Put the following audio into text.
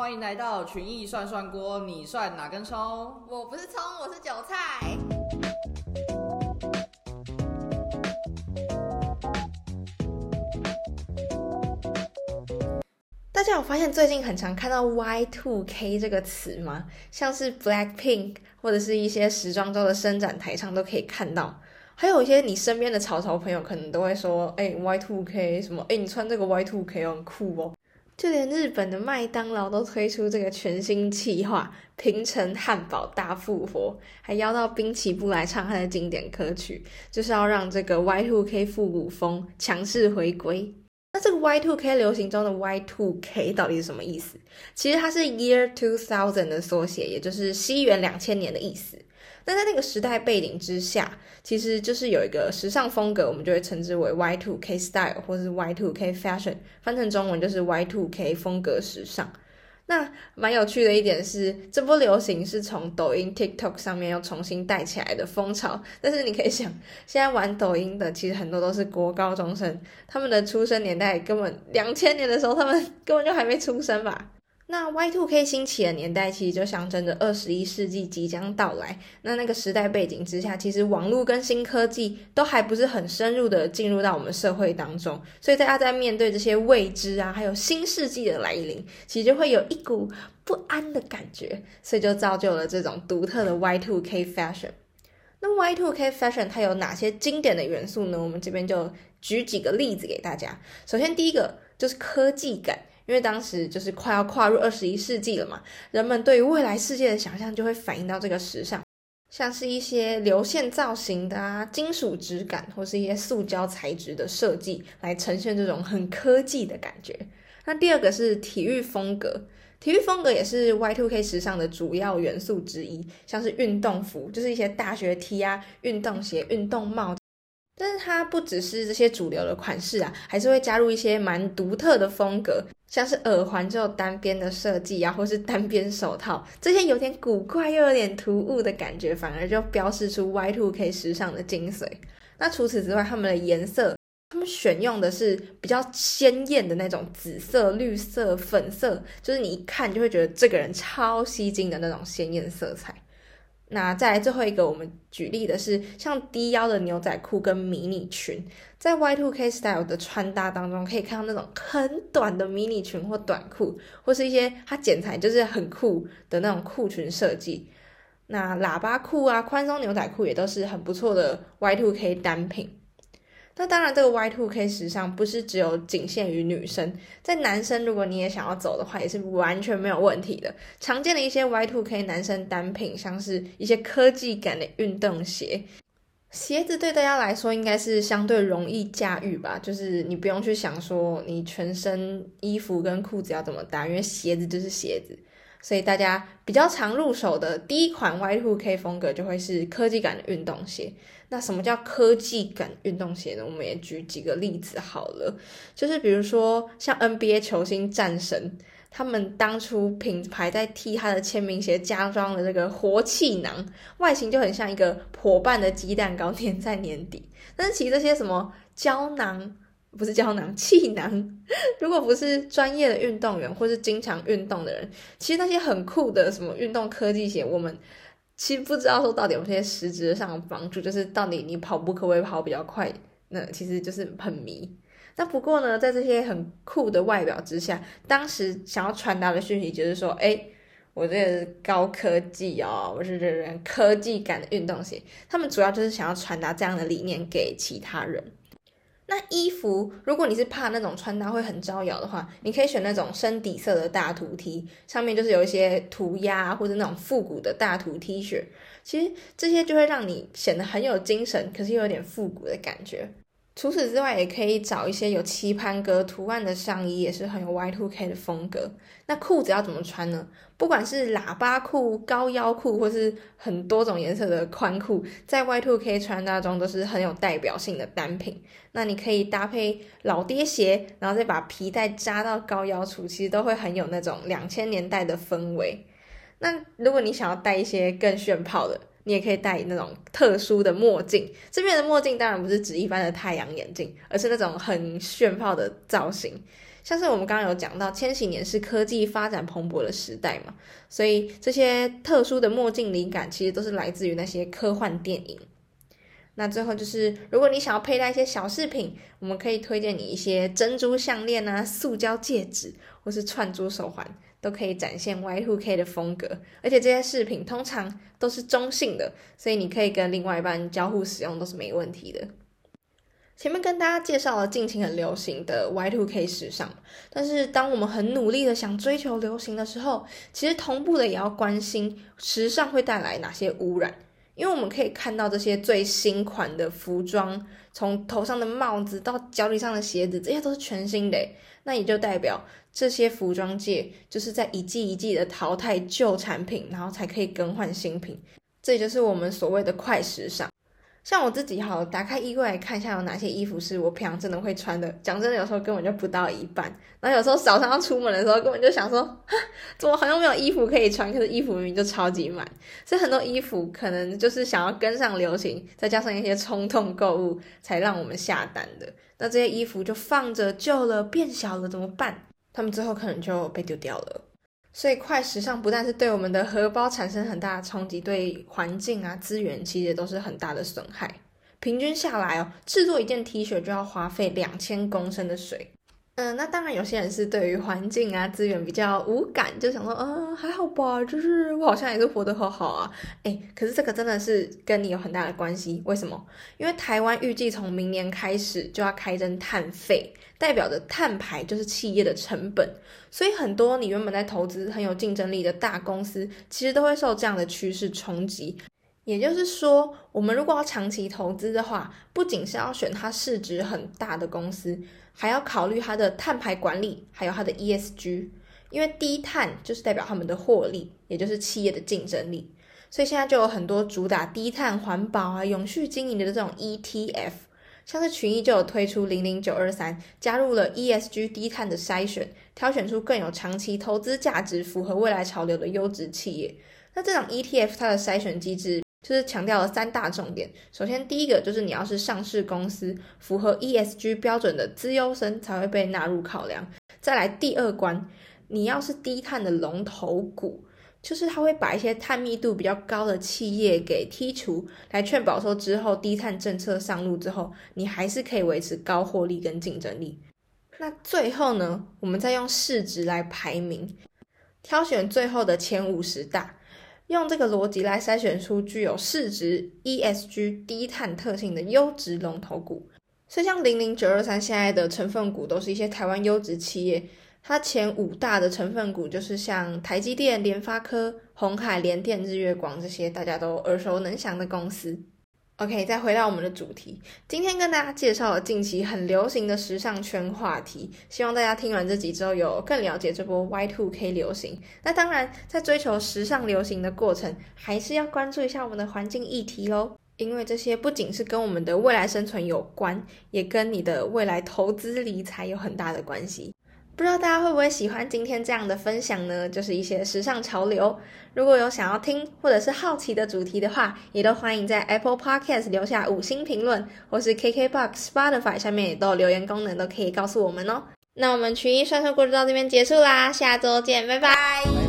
欢迎来到群艺涮涮锅，你涮哪根葱？我不是葱，我是韭菜。大家有发现最近很常看到 Y2K 这个词吗？像是 Blackpink 或者是一些时装周的伸展台上都可以看到。还有一些你身边的潮潮朋友可能都会说：“哎，Y2K 什么？哎，你穿这个 Y2K 很酷哦。”就连日本的麦当劳都推出这个全新企划“平成汉堡大复活”，还邀到滨崎步来唱他的经典歌曲，就是要让这个 Y2K 复古风强势回归。那这个 Y2K 流行中的 Y2K 到底是什么意思？其实它是 Year Two Thousand 的缩写，也就是西元两千年的意思。那在那个时代背景之下，其实就是有一个时尚风格，我们就会称之为 Y2K style 或是 Y2K fashion，翻成中文就是 Y2K 风格时尚。那蛮有趣的一点是，这波流行是从抖音 TikTok 上面又重新带起来的风潮。但是你可以想，现在玩抖音的其实很多都是国高中生，他们的出生年代根本两千年的时候，他们根本就还没出生吧。那 Y2K 兴起的年代，其实就象征着二十一世纪即将到来。那那个时代背景之下，其实网络跟新科技都还不是很深入的进入到我们社会当中，所以大家在面对这些未知啊，还有新世纪的来临，其实就会有一股不安的感觉，所以就造就了这种独特的 Y2K fashion。那 Y2K fashion 它有哪些经典的元素呢？我们这边就举几个例子给大家。首先第一个就是科技感。因为当时就是快要跨入二十一世纪了嘛，人们对于未来世界的想象就会反映到这个时尚，像是一些流线造型的啊、金属质感或是一些塑胶材质的设计，来呈现这种很科技的感觉。那第二个是体育风格，体育风格也是 Y2K 时尚的主要元素之一，像是运动服，就是一些大学 T 啊、运动鞋、运动帽。但是它不只是这些主流的款式啊，还是会加入一些蛮独特的风格，像是耳环就有单边的设计啊，或是单边手套，这些有点古怪又有点突兀的感觉，反而就标示出 Y2K 时尚的精髓。那除此之外，他们的颜色，他们选用的是比较鲜艳的那种紫色、绿色、粉色，就是你一看就会觉得这个人超吸睛的那种鲜艳色彩。那再来最后一个，我们举例的是像低腰的牛仔裤跟迷你裙，在 Y two K style 的穿搭当中，可以看到那种很短的迷你裙或短裤，或是一些它剪裁就是很酷的那种裤裙设计。那喇叭裤啊，宽松牛仔裤也都是很不错的 Y two K 单品。那当然，这个 Y2K 时尚不是只有仅限于女生，在男生如果你也想要走的话，也是完全没有问题的。常见的一些 Y2K 男生单品，像是一些科技感的运动鞋，鞋子对大家来说应该是相对容易驾驭吧，就是你不用去想说你全身衣服跟裤子要怎么搭，因为鞋子就是鞋子。所以大家比较常入手的第一款 Y2K 风格就会是科技感的运动鞋。那什么叫科技感运动鞋呢？我们也举几个例子好了，就是比如说像 NBA 球星战神，他们当初品牌在替他的签名鞋加装了这个活气囊，外形就很像一个破半的鸡蛋糕粘在年底。但是其实这些什么胶囊。不是胶囊，气囊。如果不是专业的运动员或是经常运动的人，其实那些很酷的什么运动科技鞋，我们其实不知道说到底有些实质上的帮助，就是到底你跑步可不可以跑比较快？那其实就是很迷。那不过呢，在这些很酷的外表之下，当时想要传达的讯息就是说，哎，我这是高科技哦，我是这人科技感的运动鞋。他们主要就是想要传达这样的理念给其他人。那衣服，如果你是怕那种穿搭会很招摇的话，你可以选那种深底色的大图 T，上面就是有一些涂鸦或者那种复古的大图 T 恤。其实这些就会让你显得很有精神，可是又有点复古的感觉。除此之外，也可以找一些有棋盘格图案的上衣，也是很有 Y2K 的风格。那裤子要怎么穿呢？不管是喇叭裤、高腰裤，或是很多种颜色的宽裤，在 Y2K 穿搭中都是很有代表性的单品。那你可以搭配老爹鞋，然后再把皮带扎到高腰处，其实都会很有那种两千年代的氛围。那如果你想要带一些更炫炮的，你也可以戴那种特殊的墨镜，这边的墨镜当然不是指一般的太阳眼镜，而是那种很炫炮的造型，像是我们刚刚有讲到，千禧年是科技发展蓬勃的时代嘛，所以这些特殊的墨镜灵感其实都是来自于那些科幻电影。那最后就是，如果你想要佩戴一些小饰品，我们可以推荐你一些珍珠项链啊、塑胶戒指或是串珠手环，都可以展现 Y2K 的风格。而且这些饰品通常都是中性的，所以你可以跟另外一半交互使用都是没问题的。前面跟大家介绍了近期很流行的 Y2K 时尚，但是当我们很努力的想追求流行的时候，其实同步的也要关心时尚会带来哪些污染。因为我们可以看到这些最新款的服装，从头上的帽子到脚底上的鞋子，这些都是全新的。那也就代表这些服装界就是在一季一季的淘汰旧产品，然后才可以更换新品。这也就是我们所谓的快时尚。像我自己好，打开衣柜来看一下有哪些衣服是我平常真的会穿的。讲真的，有时候根本就不到一半。然后有时候早上要出门的时候，根本就想说，怎么好像没有衣服可以穿？可是衣服明明就超级满。所以很多衣服可能就是想要跟上流行，再加上一些冲动购物，才让我们下单的。那这些衣服就放着旧了、变小了，怎么办？他们最后可能就被丢掉了。所以快时尚不但是对我们的荷包产生很大的冲击，对环境啊资源其实都是很大的损害。平均下来哦，制作一件 T 恤就要花费两千公升的水。嗯，那当然有些人是对于环境啊资源比较无感，就想说，嗯，还好吧，就是我好像也是活得好好啊。诶，可是这个真的是跟你有很大的关系。为什么？因为台湾预计从明年开始就要开征碳费，代表着碳排就是企业的成本，所以很多你原本在投资很有竞争力的大公司，其实都会受这样的趋势冲击。也就是说，我们如果要长期投资的话，不仅是要选它市值很大的公司。还要考虑它的碳排管理，还有它的 ESG，因为低碳就是代表他们的获利，也就是企业的竞争力。所以现在就有很多主打低碳环保啊、永续经营的这种 ETF，像是群益就有推出零零九二三，加入了 ESG 低碳的筛选，挑选出更有长期投资价值、符合未来潮流的优质企业。那这种 ETF 它的筛选机制。就是强调了三大重点。首先，第一个就是你要是上市公司，符合 ESG 标准的资优生才会被纳入考量。再来第二关，你要是低碳的龙头股，就是他会把一些碳密度比较高的企业给剔除，来确保说之后低碳政策上路之后，你还是可以维持高获利跟竞争力。那最后呢，我们再用市值来排名，挑选最后的前五十大。用这个逻辑来筛选出具有市值、ESG、低碳特性的优质龙头股，所以像零零九二三现在的成分股都是一些台湾优质企业，它前五大的成分股就是像台积电、联发科、红海、联电、日月光这些大家都耳熟能详的公司。OK，再回到我们的主题，今天跟大家介绍了近期很流行的时尚圈话题，希望大家听完这集之后有更了解这波 Y2K 流行。那当然，在追求时尚流行的过程，还是要关注一下我们的环境议题喽，因为这些不仅是跟我们的未来生存有关，也跟你的未来投资理财有很大的关系。不知道大家会不会喜欢今天这样的分享呢？就是一些时尚潮流。如果有想要听或者是好奇的主题的话，也都欢迎在 Apple Podcast 留下五星评论，或是 KKBox、Spotify 上面也都有留言功能，都可以告诉我们哦。那我们群艺算算故事到这边结束啦，下周见，拜拜。